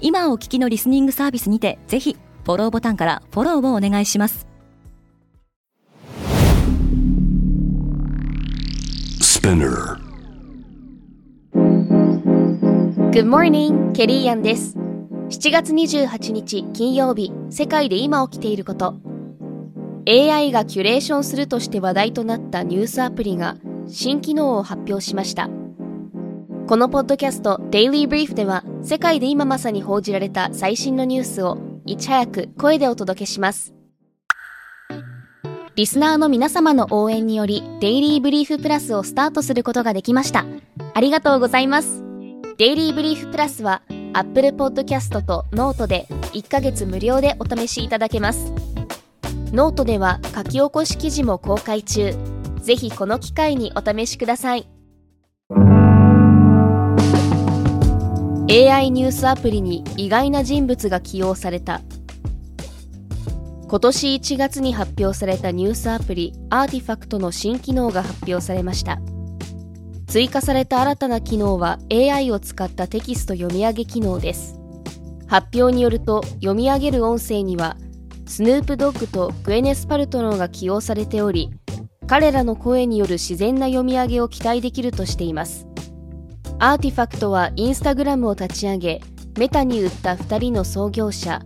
今お聞きのリスニングサービスにてぜひフォローボタンからフォローをお願いします Spinner. Good morning, ケリーアンです。7月28日金曜日、世界で今起きていること。AI がキュレーションするとして話題となったニュースアプリが新機能を発表しました。このポッドキャスト Daily Brief では世界で今まさに報じられた最新のニュースをいち早く声でお届けします。リスナーの皆様の応援により、 Daily Brief Plus をスタートすることができました。ありがとうございます。 Daily Brief Plus は、Apple Podcast と Note で1ヶ月無料でお試しいただけます。ノートでは書き起こし記事も公開中。ぜひこの機会にお試しください。AI ニュースアプリに意外な人物が起用された。今年1月に発表されたニュースアプリアーティファクトの新機能が発表されました。追加された新たな機能は AI を使ったテキスト読み上げ機能です。発表によると読み上げる音声にはスヌープドッグとグエネス・パルトロンが起用されており彼らの声による自然な読み上げを期待できるとしています。アーティファクトはインスタグラムを立ち上げメタに売った2人の創業者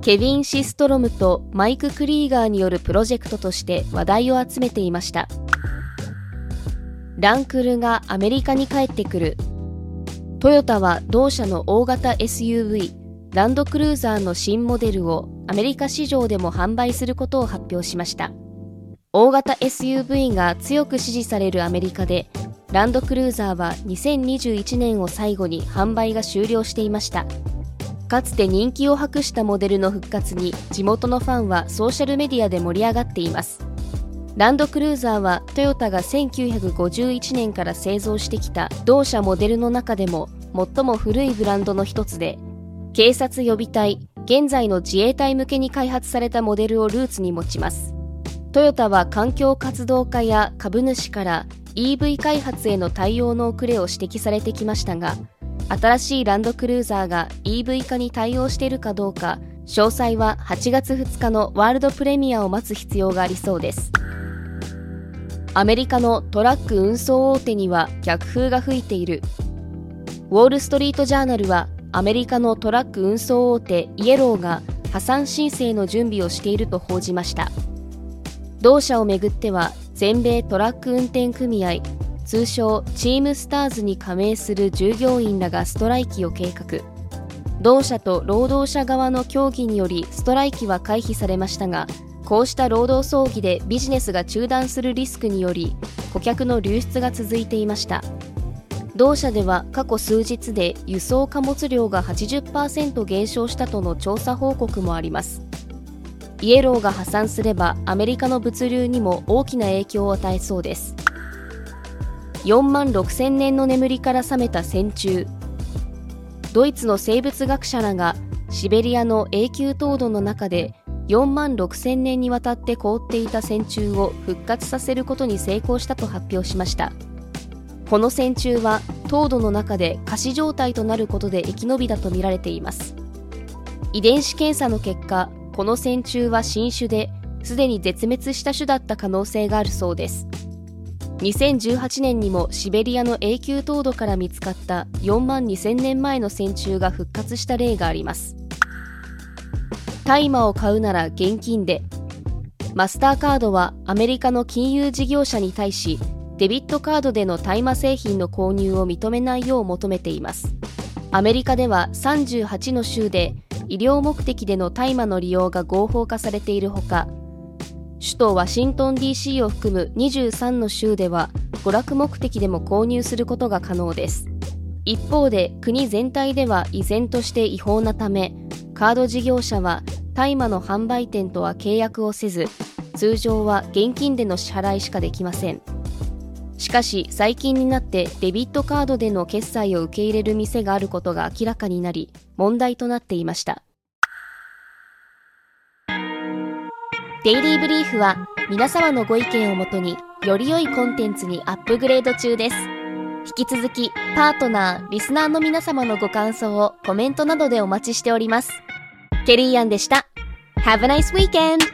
ケビン・シストロムとマイク・クリーガーによるプロジェクトとして話題を集めていました。ランクルがアメリカに帰ってくる。トヨタは同社の大型 SUV ランドクルーザーの新モデルをアメリカ市場でも販売することを発表しました。大型 SUV が強く支持されるアメリカでランドクルーザーは2021年を最後に販売が終了していました。かつて人気を博したモデルの復活に地元のファンはソーシャルメディアで盛り上がっています。ランドクルーザーはトヨタが1951年から製造してきた同社モデルの中でも最も古いブランドの一つで警察予備隊現在の自衛隊向けに開発されたモデルをルーツに持ちます。トヨタは環境活動家や株主から EV 開発への対応の遅れを指摘されてきましたが新しいランドクルーザーが EV 化に対応しているかどうか詳細は8月2日のワールドプレミアを待つ必要がありそうです。アメリカのトラック運送大手には逆風が吹いている。ウォール・ストリート・ジャーナルはアメリカのトラック運送大手イエローが破産申請の準備をしていると報じました。同社をめぐっては全米トラック運転組合通称チームスターズに加盟する従業員らがストライキを計画。同社と労働者側の協議によりストライキは回避されましたがこうした労働争議でビジネスが中断するリスクにより顧客の流出が続いていました。同社では過去数日で輸送貨物量が80%減少したとの調査報告もあります。イエローが破産すればアメリカの物流にも大きな影響を与えそうです。4万6000年の眠りから覚めた線虫ドイツの生物学者らがシベリアの永久凍土の中で4万6000年にわたって凍っていた線虫を復活させることに成功したと発表しました。この線虫は凍土の中で仮死状態となることで生き延びたとみられています。遺伝子検査の結果この線虫は新種ですでに絶滅した種だった可能性があるそうです。2018年にもシベリアの永久凍土から見つかった4万2000年前の線虫が復活した例があります。大麻を買うなら現金で。マスターカードはアメリカの金融事業者に対しデビットカードでの大麻製品の購入を認めないよう求めています。アメリカでは38の州で医療目的での大麻の利用が合法化されているほか首都ワシントン DC を含む23の州では娯楽目的でも購入することが可能です。一方で国全体では依然として違法なためカード事業者は大麻の販売店とは契約をせず通常は現金での支払いしかできません。しかし最近になってデビットカードでの決済を受け入れる店があることが明らかになり問題となっていました。デイリーブリーフは皆様のご意見をもとにより良いコンテンツにアップグレード中です。引き続きパートナーリスナーの皆様のご感想をコメントなどでお待ちしております。ケリーアンでした。Have a nice weekend!